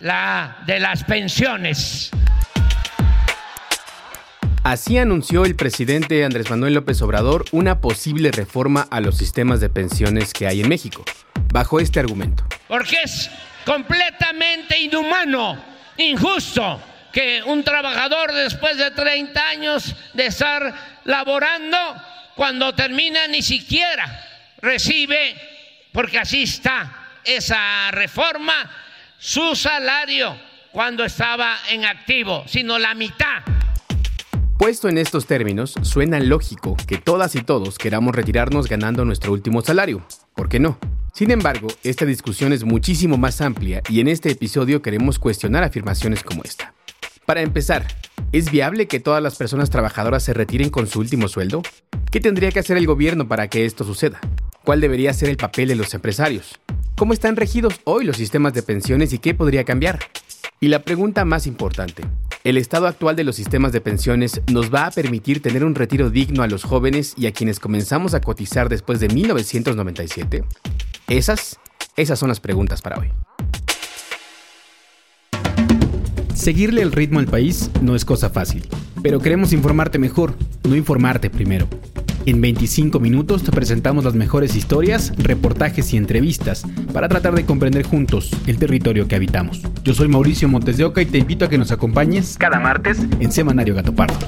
la de las pensiones. Así anunció el presidente Andrés Manuel López Obrador una posible reforma a los sistemas de pensiones que hay en México, bajo este argumento. Porque es completamente inhumano, injusto, que un trabajador después de 30 años de estar laborando, cuando termina ni siquiera recibe, porque así está esa reforma, su salario cuando estaba en activo, sino la mitad. Puesto en estos términos, suena lógico que todas y todos queramos retirarnos ganando nuestro último salario. ¿Por qué no? Sin embargo, esta discusión es muchísimo más amplia y en este episodio queremos cuestionar afirmaciones como esta. Para empezar, ¿es viable que todas las personas trabajadoras se retiren con su último sueldo? ¿Qué tendría que hacer el gobierno para que esto suceda? ¿Cuál debería ser el papel de los empresarios? ¿Cómo están regidos hoy los sistemas de pensiones y qué podría cambiar? Y la pregunta más importante, ¿el estado actual de los sistemas de pensiones nos va a permitir tener un retiro digno a los jóvenes y a quienes comenzamos a cotizar después de 1997? Esas, esas son las preguntas para hoy. Seguirle el ritmo al país no es cosa fácil, pero queremos informarte mejor, no informarte primero. En 25 minutos te presentamos las mejores historias, reportajes y entrevistas para tratar de comprender juntos el territorio que habitamos. Yo soy Mauricio Montes de Oca y te invito a que nos acompañes cada martes en Semanario Gato Pardo.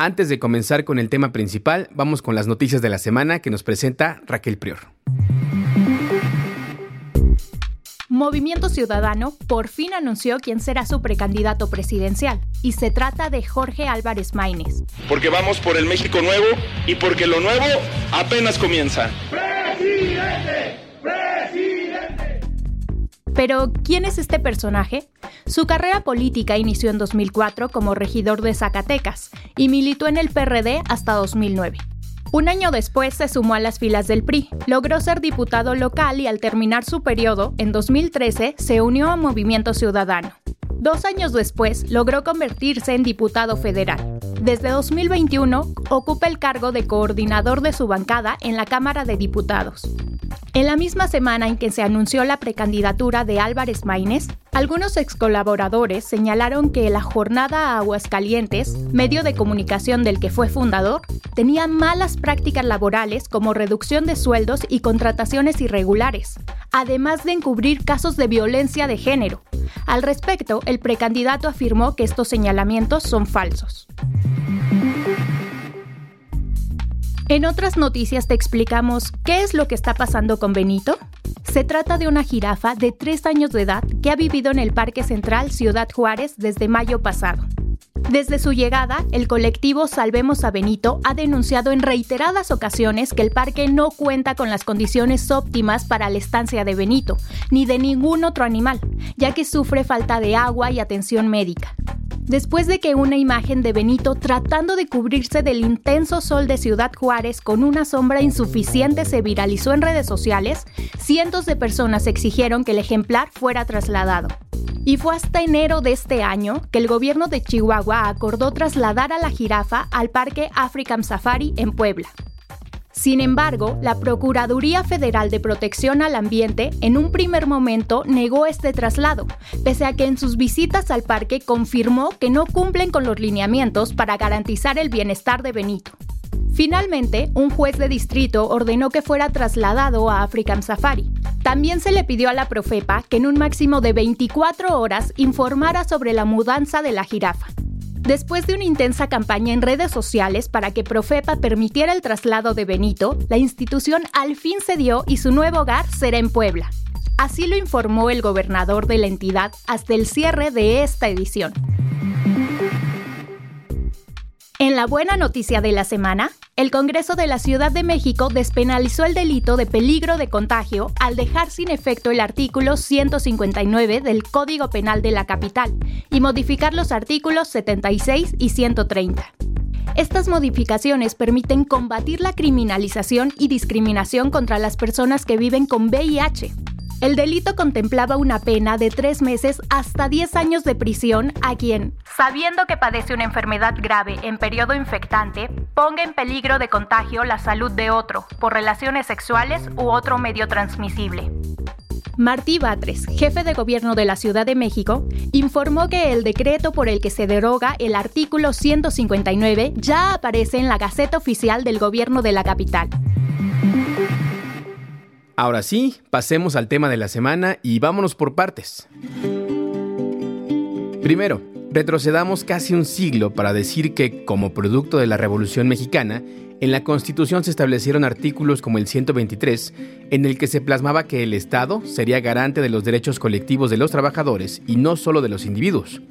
Antes de comenzar con el tema principal, vamos con las noticias de la semana que nos presenta Raquel Prior. Movimiento Ciudadano por fin anunció quién será su precandidato presidencial, y se trata de Jorge Álvarez Maínez. Porque vamos por el México nuevo y porque lo nuevo apenas comienza. ¡Presidente! ¡Presidente! Pero, ¿quién es este personaje? Su carrera política inició en 2004 como regidor de Zacatecas y militó en el PRD hasta 2009. Un año después se sumó a las filas del PRI, logró ser diputado local y al terminar su periodo, en 2013, se unió a Movimiento Ciudadano. Dos años después, logró convertirse en diputado federal. Desde 2021, ocupa el cargo de coordinador de su bancada en la Cámara de Diputados. En la misma semana en que se anunció la precandidatura de Álvarez Maínez, algunos ex colaboradores señalaron que la jornada Aguascalientes, medio de comunicación del que fue fundador, tenía malas prácticas laborales como reducción de sueldos y contrataciones irregulares, además de encubrir casos de violencia de género. Al respecto, el precandidato afirmó que estos señalamientos son falsos. En otras noticias te explicamos qué es lo que está pasando con Benito. Se trata de una jirafa de 3 años de edad que ha vivido en el Parque Central Ciudad Juárez desde mayo pasado. Desde su llegada, el colectivo Salvemos a Benito ha denunciado en reiteradas ocasiones que el parque no cuenta con las condiciones óptimas para la estancia de Benito, ni de ningún otro animal, ya que sufre falta de agua y atención médica después de que una imagen de Benito tratando de cubrirse del intenso sol de Ciudad Juárez con una sombra insuficiente se viralizó en redes sociales, cientos de personas exigieron que el ejemplar fuera trasladado. Y fue hasta enero de este año que el gobierno de Chihuahua acordó trasladar a la jirafa al Parque African Safari en Puebla. Sin embargo, la Procuraduría Federal de Protección al Ambiente en un primer momento negó este traslado, pese a que en sus visitas al parque confirmó que no cumplen con los lineamientos para garantizar el bienestar de Benito. Finalmente, un juez de distrito ordenó que fuera trasladado a African Safari. También se le pidió a la Profepa que en un máximo de 24 horas informara sobre la mudanza de la jirafa. Después de una intensa campaña en redes sociales para que Profepa permitiera el traslado de Benito, la institución al fin cedió y su nuevo hogar será en Puebla. Así lo informó el gobernador de la entidad hasta el cierre de esta edición. En la buena noticia de la semana, el Congreso de la Ciudad de México despenalizó el delito de peligro de contagio al dejar sin efecto el artículo 159 del Código Penal de la capital y modificar los artículos 76 y 130. Estas modificaciones permiten combatir la criminalización y discriminación contra las personas que viven con VIH, el delito contemplaba una pena de tres meses hasta 10 años de prisión a quien, sabiendo que padece una enfermedad grave en periodo infectante, ponga en peligro de contagio la salud de otro por relaciones sexuales u otro medio transmisible. Martí Batres, jefe de gobierno de la Ciudad de México, informó que el decreto por el que se deroga el artículo 159 ya aparece en la Gaceta Oficial del Gobierno de la capital. Ahora sí, pasemos al tema de la semana y vámonos por partes. Primero, retrocedamos casi un siglo para decir que, como producto de la Revolución Mexicana, en la Constitución se establecieron artículos como el 123, en el que se plasmaba que el Estado sería garante de los derechos colectivos de los trabajadores y no solo de los individuos.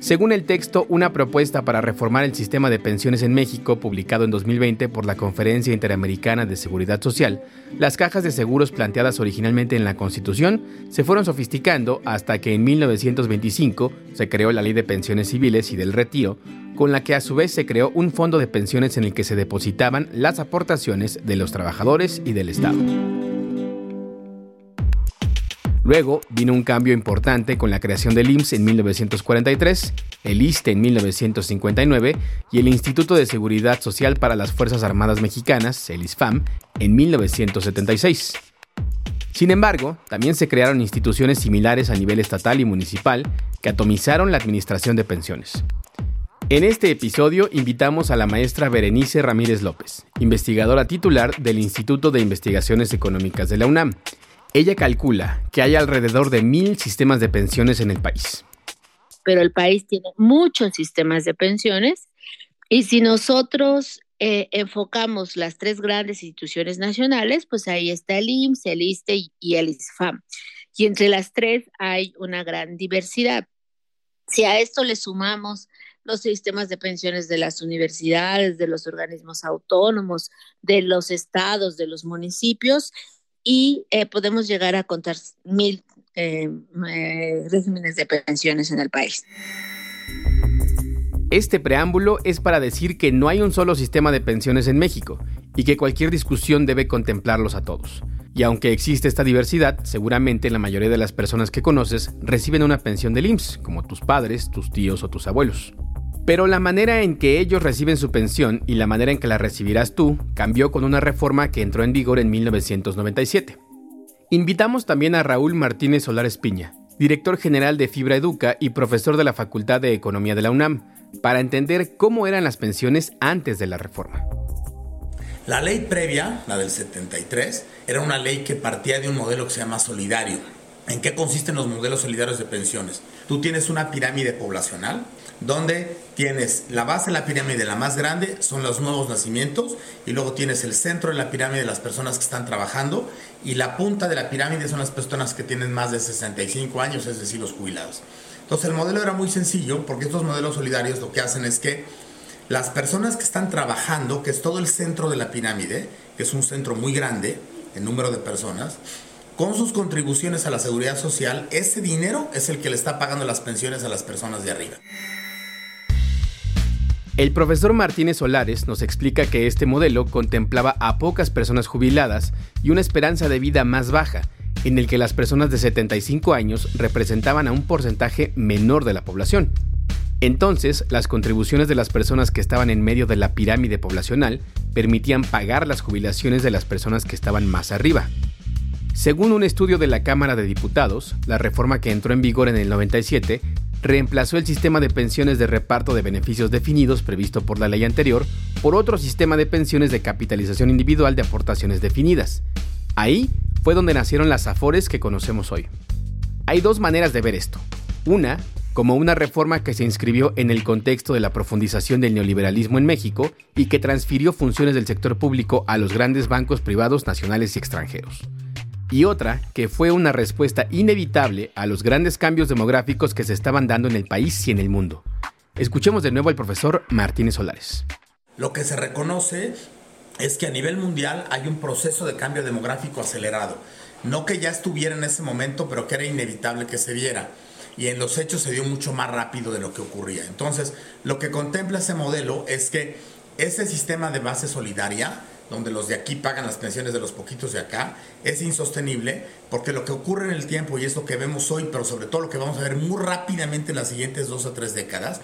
Según el texto, una propuesta para reformar el sistema de pensiones en México, publicado en 2020 por la Conferencia Interamericana de Seguridad Social, las cajas de seguros planteadas originalmente en la Constitución se fueron sofisticando hasta que en 1925 se creó la Ley de Pensiones Civiles y del Retiro, con la que a su vez se creó un fondo de pensiones en el que se depositaban las aportaciones de los trabajadores y del Estado. Luego vino un cambio importante con la creación del IMSS en 1943, el ISTE en 1959 y el Instituto de Seguridad Social para las Fuerzas Armadas Mexicanas, el ISFAM, en 1976. Sin embargo, también se crearon instituciones similares a nivel estatal y municipal que atomizaron la administración de pensiones. En este episodio invitamos a la maestra Berenice Ramírez López, investigadora titular del Instituto de Investigaciones Económicas de la UNAM, ella calcula que hay alrededor de mil sistemas de pensiones en el país. Pero el país tiene muchos sistemas de pensiones y si nosotros eh, enfocamos las tres grandes instituciones nacionales, pues ahí está el IMSS, el ISTE y el ISFAM. Y entre las tres hay una gran diversidad. Si a esto le sumamos los sistemas de pensiones de las universidades, de los organismos autónomos, de los estados, de los municipios, y eh, podemos llegar a contar mil eh, eh, regímenes de pensiones en el país. Este preámbulo es para decir que no hay un solo sistema de pensiones en México y que cualquier discusión debe contemplarlos a todos. Y aunque existe esta diversidad, seguramente la mayoría de las personas que conoces reciben una pensión del IMSS, como tus padres, tus tíos o tus abuelos. Pero la manera en que ellos reciben su pensión y la manera en que la recibirás tú cambió con una reforma que entró en vigor en 1997. Invitamos también a Raúl Martínez Solar Espiña, director general de Fibra Educa y profesor de la Facultad de Economía de la UNAM, para entender cómo eran las pensiones antes de la reforma. La ley previa, la del 73, era una ley que partía de un modelo que se llama solidario. ¿En qué consisten los modelos solidarios de pensiones? Tú tienes una pirámide poblacional donde tienes la base de la pirámide, la más grande, son los nuevos nacimientos, y luego tienes el centro de la pirámide de las personas que están trabajando, y la punta de la pirámide son las personas que tienen más de 65 años, es decir, los jubilados. Entonces el modelo era muy sencillo, porque estos modelos solidarios lo que hacen es que las personas que están trabajando, que es todo el centro de la pirámide, que es un centro muy grande en número de personas, con sus contribuciones a la seguridad social, ese dinero es el que le está pagando las pensiones a las personas de arriba. El profesor Martínez Solares nos explica que este modelo contemplaba a pocas personas jubiladas y una esperanza de vida más baja, en el que las personas de 75 años representaban a un porcentaje menor de la población. Entonces, las contribuciones de las personas que estaban en medio de la pirámide poblacional permitían pagar las jubilaciones de las personas que estaban más arriba. Según un estudio de la Cámara de Diputados, la reforma que entró en vigor en el 97 reemplazó el sistema de pensiones de reparto de beneficios definidos previsto por la ley anterior por otro sistema de pensiones de capitalización individual de aportaciones definidas. Ahí fue donde nacieron las AFORES que conocemos hoy. Hay dos maneras de ver esto. Una, como una reforma que se inscribió en el contexto de la profundización del neoliberalismo en México y que transfirió funciones del sector público a los grandes bancos privados nacionales y extranjeros y otra que fue una respuesta inevitable a los grandes cambios demográficos que se estaban dando en el país y en el mundo. Escuchemos de nuevo al profesor Martínez Solares. Lo que se reconoce es que a nivel mundial hay un proceso de cambio demográfico acelerado. No que ya estuviera en ese momento, pero que era inevitable que se viera. Y en los hechos se dio mucho más rápido de lo que ocurría. Entonces, lo que contempla ese modelo es que ese sistema de base solidaria, donde los de aquí pagan las pensiones de los poquitos de acá, es insostenible porque lo que ocurre en el tiempo, y es lo que vemos hoy, pero sobre todo lo que vamos a ver muy rápidamente en las siguientes dos o tres décadas,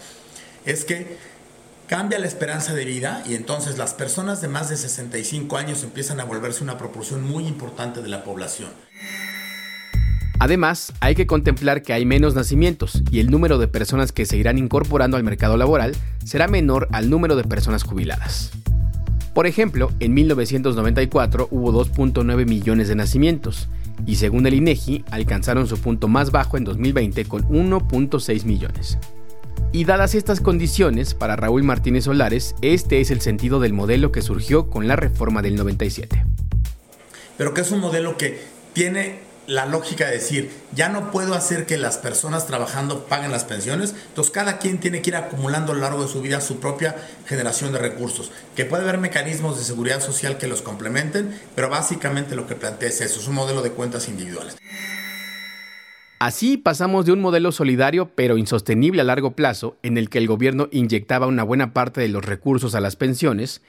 es que cambia la esperanza de vida y entonces las personas de más de 65 años empiezan a volverse una proporción muy importante de la población. Además, hay que contemplar que hay menos nacimientos y el número de personas que se irán incorporando al mercado laboral será menor al número de personas jubiladas. Por ejemplo, en 1994 hubo 2.9 millones de nacimientos y según el INEGI alcanzaron su punto más bajo en 2020 con 1.6 millones. Y dadas estas condiciones, para Raúl Martínez Solares, este es el sentido del modelo que surgió con la reforma del 97. Pero que es un modelo que tiene la lógica de decir, ya no puedo hacer que las personas trabajando paguen las pensiones, entonces cada quien tiene que ir acumulando a lo largo de su vida su propia generación de recursos, que puede haber mecanismos de seguridad social que los complementen, pero básicamente lo que plantea es eso, es un modelo de cuentas individuales. Así pasamos de un modelo solidario pero insostenible a largo plazo, en el que el gobierno inyectaba una buena parte de los recursos a las pensiones,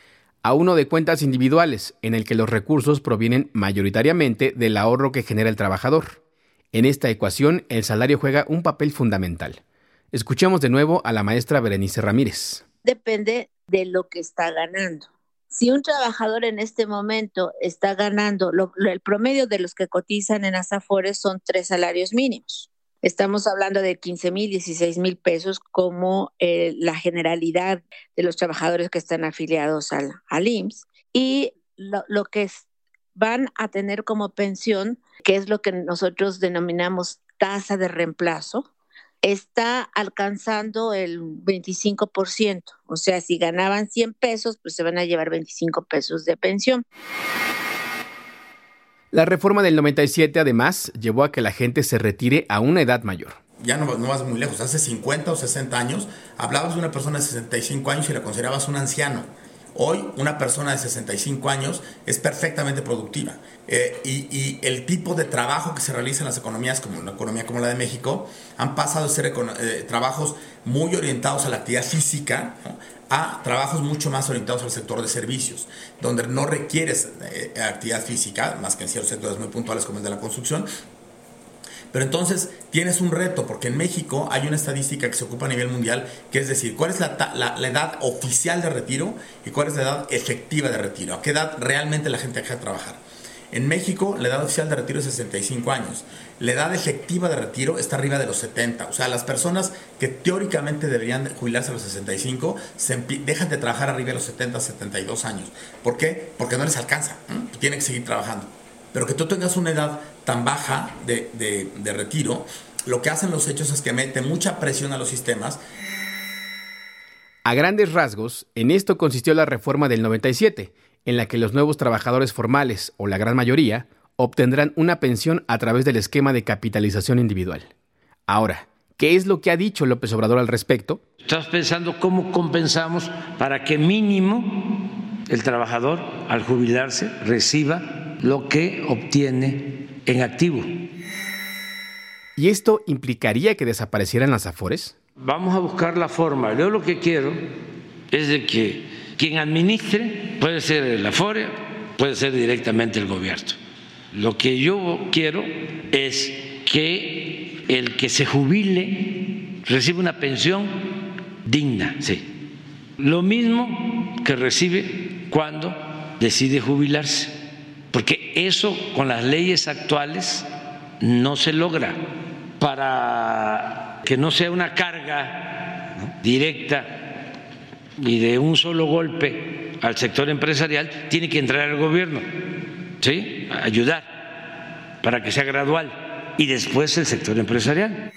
a uno de cuentas individuales, en el que los recursos provienen mayoritariamente del ahorro que genera el trabajador. En esta ecuación, el salario juega un papel fundamental. Escuchemos de nuevo a la maestra Berenice Ramírez. Depende de lo que está ganando. Si un trabajador en este momento está ganando, el promedio de los que cotizan en Asafores son tres salarios mínimos. Estamos hablando de 15 mil, 16 mil pesos como eh, la generalidad de los trabajadores que están afiliados al, al IMSS. Y lo, lo que van a tener como pensión, que es lo que nosotros denominamos tasa de reemplazo, está alcanzando el 25%. O sea, si ganaban 100 pesos, pues se van a llevar 25 pesos de pensión. La reforma del 97 además llevó a que la gente se retire a una edad mayor. Ya no, no vas muy lejos, hace 50 o 60 años hablabas de una persona de 65 años y la considerabas un anciano. Hoy una persona de 65 años es perfectamente productiva. Eh, y, el tipo de trabajo que se realiza en las economías, como una economía como la de México, han pasado de ser eh, trabajos muy orientados a la actividad física a trabajos mucho más orientados al sector de servicios, donde no requieres eh, actividad física, más que en ciertos sectores muy puntuales como el de la construcción, pero entonces tienes un reto, porque en México hay una estadística que se ocupa a nivel mundial, que es decir, cuál es la, edad oficial de retiro y cuál es la edad efectiva de retiro, a qué edad realmente la gente deja de trabajar. En México, la edad oficial de retiro es 65 años. La edad efectiva de retiro está arriba de los 70. O sea, las personas que teóricamente deberían jubilarse a los 65 se dejan de trabajar arriba de los 70, 72 años. ¿Por qué? Porque no les alcanza. Tienen que seguir trabajando pero que tú tengas una edad tan baja de, de, retiro, lo que hacen los hechos es que mete mucha presión a los sistemas. A grandes rasgos, en esto consistió la reforma del 97, en la que los nuevos trabajadores formales, o la gran mayoría, obtendrán una pensión a través del esquema de capitalización individual. Ahora, ¿qué es lo que ha dicho López Obrador al respecto? Estás pensando cómo compensamos para que mínimo el trabajador al jubilarse reciba lo que obtiene en activo. ¿Y esto implicaría que desaparecieran las afores? Vamos a buscar la forma. Yo lo que quiero es de que quien administre puede ser el afore, puede ser directamente el gobierno. Lo que yo quiero es que el que se jubile reciba una pensión digna, sí. Lo mismo que recibe cuando decide jubilarse porque eso con las leyes actuales no se logra. Para que no sea una carga directa y de un solo golpe al sector empresarial, tiene que entrar el gobierno, ¿sí? ayudar para que sea gradual y después el sector empresarial.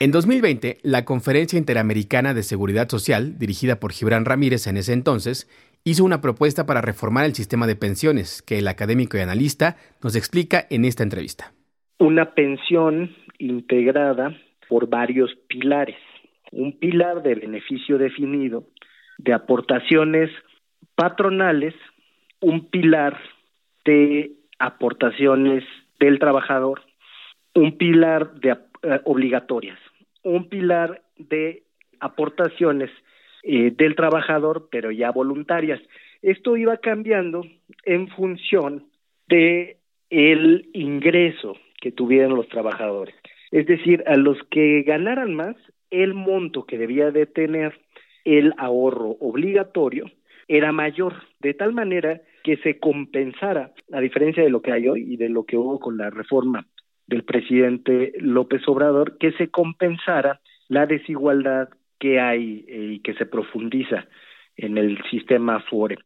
En 2020, la Conferencia Interamericana de Seguridad Social, dirigida por Gibran Ramírez en ese entonces, hizo una propuesta para reformar el sistema de pensiones que el académico y analista nos explica en esta entrevista. Una pensión integrada por varios pilares. Un pilar de beneficio definido, de aportaciones patronales un pilar de aportaciones del trabajador, un pilar de eh, obligatorias, un pilar de aportaciones eh, del trabajador, pero ya voluntarias. Esto iba cambiando en función de el ingreso que tuvieran los trabajadores. Es decir, a los que ganaran más, el monto que debía de tener el ahorro obligatorio era mayor, de tal manera que se compensara, a diferencia de lo que hay hoy y de lo que hubo con la reforma del presidente López Obrador, que se compensara la desigualdad que hay eh, y que se profundiza en el sistema FORE.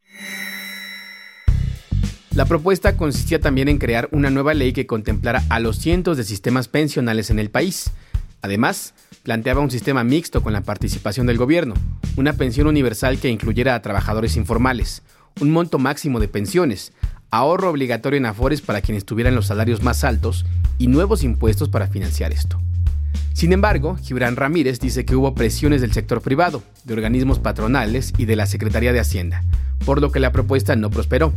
La propuesta consistía también en crear una nueva ley que contemplara a los cientos de sistemas pensionales en el país. Además, planteaba un sistema mixto con la participación del gobierno, una pensión universal que incluyera a trabajadores informales, un monto máximo de pensiones, ahorro obligatorio en Afores para quienes tuvieran los salarios más altos y nuevos impuestos para financiar esto. Sin embargo, Gibran Ramírez dice que hubo presiones del sector privado, de organismos patronales y de la Secretaría de Hacienda, por lo que la propuesta no prosperó.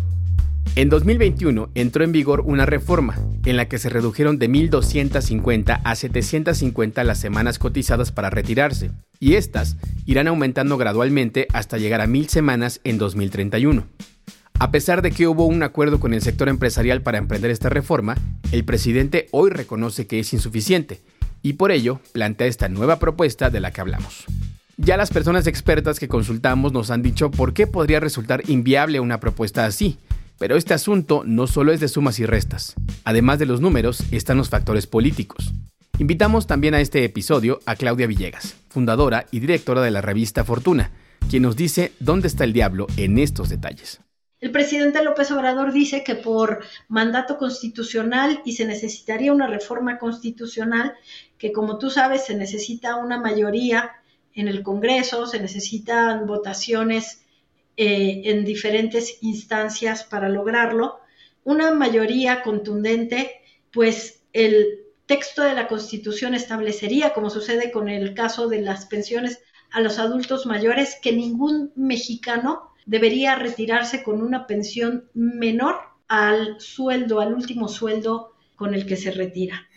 En 2021 entró en vigor una reforma en la que se redujeron de 1.250 a 750 las semanas cotizadas para retirarse, y estas irán aumentando gradualmente hasta llegar a 1.000 semanas en 2031. A pesar de que hubo un acuerdo con el sector empresarial para emprender esta reforma, el presidente hoy reconoce que es insuficiente y por ello plantea esta nueva propuesta de la que hablamos. Ya las personas expertas que consultamos nos han dicho por qué podría resultar inviable una propuesta así, pero este asunto no solo es de sumas y restas. Además de los números, están los factores políticos. Invitamos también a este episodio a Claudia Villegas, fundadora y directora de la revista Fortuna, quien nos dice dónde está el diablo en estos detalles. El presidente López Obrador dice que por mandato constitucional y se necesitaría una reforma constitucional, que como tú sabes se necesita una mayoría en el Congreso, se necesitan votaciones eh, en diferentes instancias para lograrlo, una mayoría contundente, pues el texto de la Constitución establecería, como sucede con el caso de las pensiones a los adultos mayores, que ningún mexicano debería retirarse con una pensión menor al sueldo, al último sueldo con el que se retira.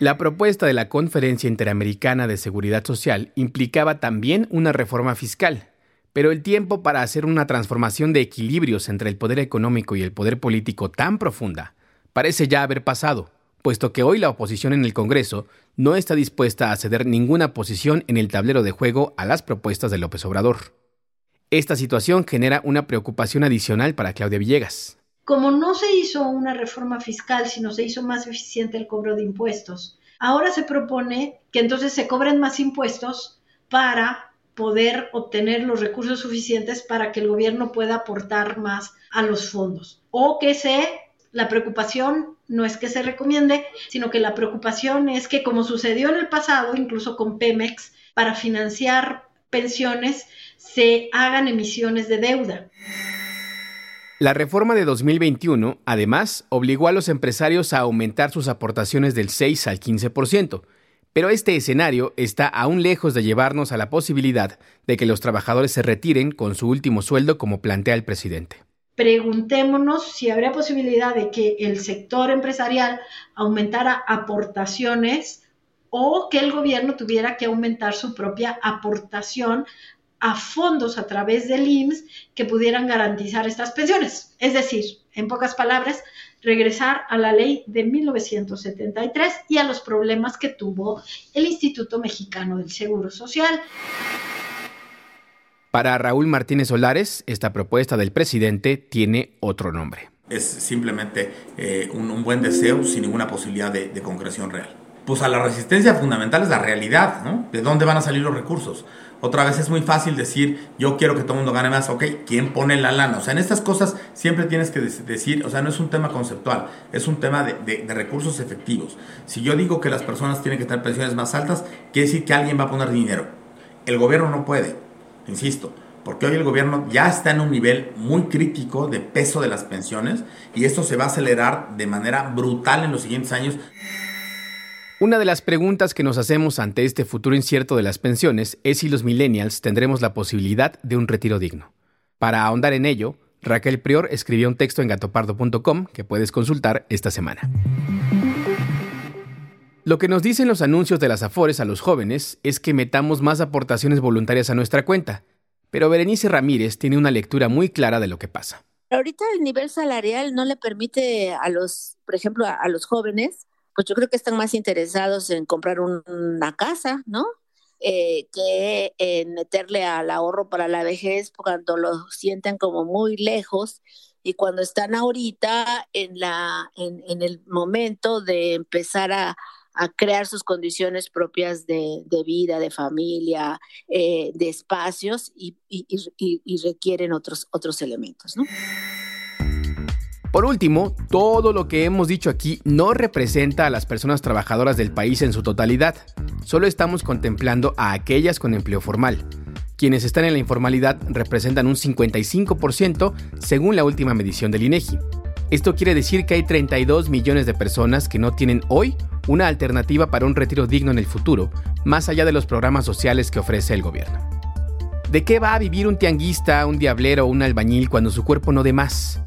La propuesta de la Conferencia Interamericana de Seguridad Social implicaba también una reforma fiscal, pero el tiempo para hacer una transformación de equilibrios entre el poder económico y el poder político tan profunda parece ya haber pasado, puesto que hoy la oposición en el Congreso no está dispuesta a ceder ninguna posición en el tablero de juego a las propuestas de López Obrador. Esta situación genera una preocupación adicional para Claudia Villegas. Como no se hizo una reforma fiscal, sino se hizo más eficiente el cobro de impuestos, ahora se propone que entonces se cobren más impuestos para poder obtener los recursos suficientes para que el gobierno pueda aportar más a los fondos. O que se, la preocupación no es que se recomiende, sino que la preocupación es que como sucedió en el pasado, incluso con Pemex, para financiar pensiones se hagan emisiones de deuda. La reforma de 2021, además, obligó a los empresarios a aumentar sus aportaciones del 6 al 15%, pero este escenario está aún lejos de llevarnos a la posibilidad de que los trabajadores se retiren con su último sueldo como plantea el presidente. Preguntémonos si habría posibilidad de que el sector empresarial aumentara aportaciones o que el gobierno tuviera que aumentar su propia aportación a fondos a través del IMSS que pudieran garantizar estas pensiones. Es decir, en pocas palabras, regresar a la ley de 1973 y a los problemas que tuvo el Instituto Mexicano del Seguro Social. Para Raúl Martínez Solares, esta propuesta del presidente tiene otro nombre. Es simplemente eh, un, buen deseo sin ninguna posibilidad de concreción real pues a la resistencia fundamental es la realidad, ¿no? ¿De dónde van a salir los recursos? Otra vez es muy fácil decir, yo quiero que todo el mundo gane más, ok, ¿quién pone la lana? O sea, en estas cosas siempre tienes que decir, o sea, no es un tema conceptual, es un tema de, recursos efectivos. Si yo digo que las personas tienen que tener pensiones más altas, quiere decir que alguien va a poner dinero. El gobierno no puede, insisto, porque hoy el gobierno ya está en un nivel muy crítico de peso de las pensiones y esto se va a acelerar de manera brutal en los siguientes años. Una de las preguntas que nos hacemos ante este futuro incierto de las pensiones es si los millennials tendremos la posibilidad de un retiro digno. Para ahondar en ello, Raquel Prior escribió un texto en gatopardo.com que puedes consultar esta semana. Lo que nos dicen los anuncios de las Afores a los jóvenes es que metamos más aportaciones voluntarias a nuestra cuenta, pero Berenice Ramírez tiene una lectura muy clara de lo que pasa. Ahorita el nivel salarial no le permite a los, por ejemplo, a, los jóvenes, pues yo creo que están más interesados en comprar una casa, ¿no? Eh, que en meterle al ahorro para la vejez cuando lo sienten como muy lejos y cuando están ahorita en, la, en el momento de empezar a, a crear sus condiciones propias de, vida, de familia, eh, de espacios y, requieren otros, otros elementos. Por último, todo lo que hemos dicho aquí no representa a las personas trabajadoras del país en su totalidad. Solo estamos contemplando a aquellas con empleo formal. Quienes están en la informalidad representan un 55% según la última medición del INEGI. Esto quiere decir que hay 32 millones de personas que no tienen hoy una alternativa para un retiro digno en el futuro, más allá de los programas sociales que ofrece el gobierno. ¿De qué va a vivir un tianguista, un diablero o un albañil cuando su cuerpo no dé más?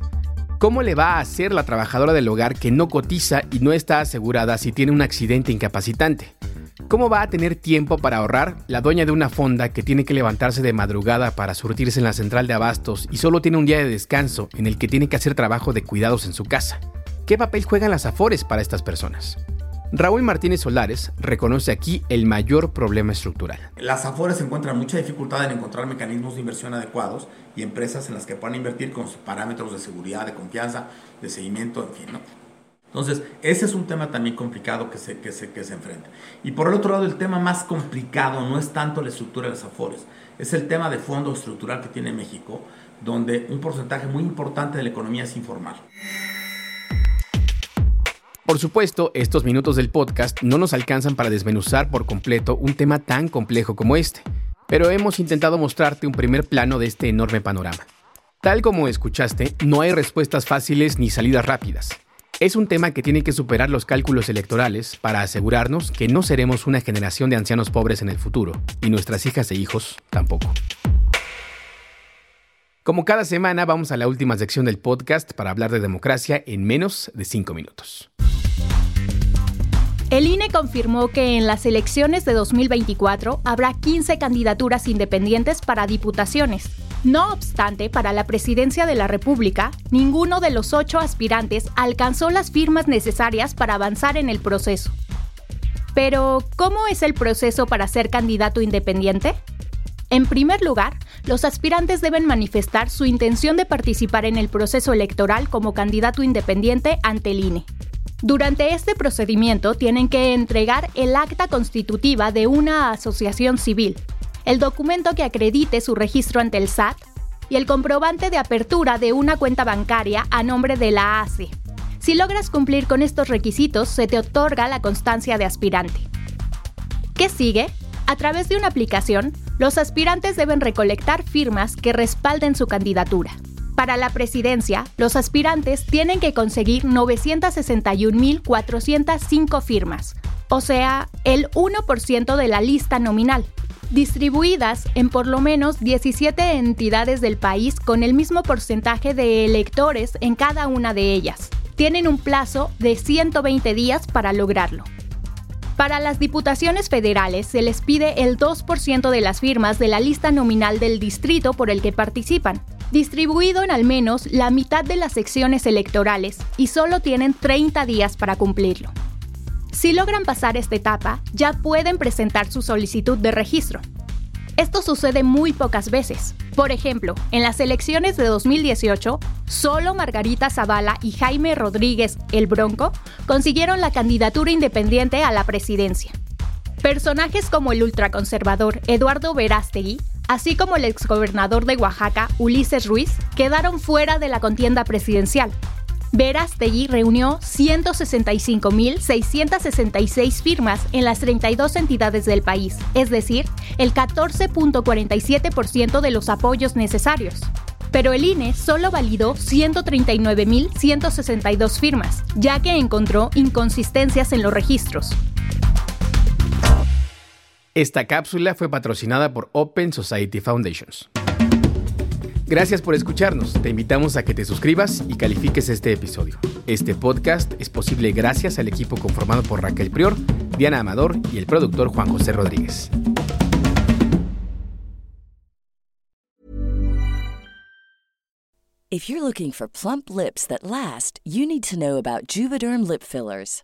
¿Cómo le va a hacer la trabajadora del hogar que no cotiza y no está asegurada si tiene un accidente incapacitante? ¿Cómo va a tener tiempo para ahorrar la dueña de una fonda que tiene que levantarse de madrugada para surtirse en la central de abastos y solo tiene un día de descanso en el que tiene que hacer trabajo de cuidados en su casa? ¿Qué papel juegan las afores para estas personas? Raúl Martínez Solares reconoce aquí el mayor problema estructural. Las AFORES encuentran mucha dificultad en encontrar mecanismos de inversión adecuados y empresas en las que puedan invertir con parámetros de seguridad, de confianza, de seguimiento, en fin. ¿no? Entonces, ese es un tema también complicado que se, que, se, que se enfrenta. Y por el otro lado, el tema más complicado no es tanto la estructura de las AFORES, es el tema de fondo estructural que tiene México, donde un porcentaje muy importante de la economía es informal. Por supuesto, estos minutos del podcast no nos alcanzan para desmenuzar por completo un tema tan complejo como este, pero hemos intentado mostrarte un primer plano de este enorme panorama. Tal como escuchaste, no hay respuestas fáciles ni salidas rápidas. Es un tema que tiene que superar los cálculos electorales para asegurarnos que no seremos una generación de ancianos pobres en el futuro, y nuestras hijas e hijos tampoco. Como cada semana, vamos a la última sección del podcast para hablar de democracia en menos de 5 minutos. El INE confirmó que en las elecciones de 2024 habrá 15 candidaturas independientes para diputaciones. No obstante, para la presidencia de la República, ninguno de los ocho aspirantes alcanzó las firmas necesarias para avanzar en el proceso. Pero, ¿cómo es el proceso para ser candidato independiente? En primer lugar, los aspirantes deben manifestar su intención de participar en el proceso electoral como candidato independiente ante el INE. Durante este procedimiento tienen que entregar el acta constitutiva de una asociación civil, el documento que acredite su registro ante el SAT y el comprobante de apertura de una cuenta bancaria a nombre de la ACE. Si logras cumplir con estos requisitos, se te otorga la constancia de aspirante. ¿Qué sigue? A través de una aplicación, los aspirantes deben recolectar firmas que respalden su candidatura. Para la presidencia, los aspirantes tienen que conseguir 961.405 firmas, o sea, el 1% de la lista nominal, distribuidas en por lo menos 17 entidades del país con el mismo porcentaje de electores en cada una de ellas. Tienen un plazo de 120 días para lograrlo. Para las diputaciones federales se les pide el 2% de las firmas de la lista nominal del distrito por el que participan, distribuido en al menos la mitad de las secciones electorales y solo tienen 30 días para cumplirlo. Si logran pasar esta etapa, ya pueden presentar su solicitud de registro. Esto sucede muy pocas veces. Por ejemplo, en las elecciones de 2018, solo Margarita Zavala y Jaime Rodríguez, el Bronco, consiguieron la candidatura independiente a la presidencia. Personajes como el ultraconservador Eduardo Verástegui así como el exgobernador de Oaxaca, Ulises Ruiz, quedaron fuera de la contienda presidencial. Verástegui reunió 165.666 firmas en las 32 entidades del país, es decir, el 14.47% de los apoyos necesarios. Pero el INE solo validó 139.162 firmas, ya que encontró inconsistencias en los registros. Esta cápsula fue patrocinada por Open Society Foundations. Gracias por escucharnos. Te invitamos a que te suscribas y califiques este episodio. Este podcast es posible gracias al equipo conformado por Raquel Prior, Diana Amador y el productor Juan José Rodríguez. If you're looking for plump lips that last, you need to know about Juvederm lip fillers.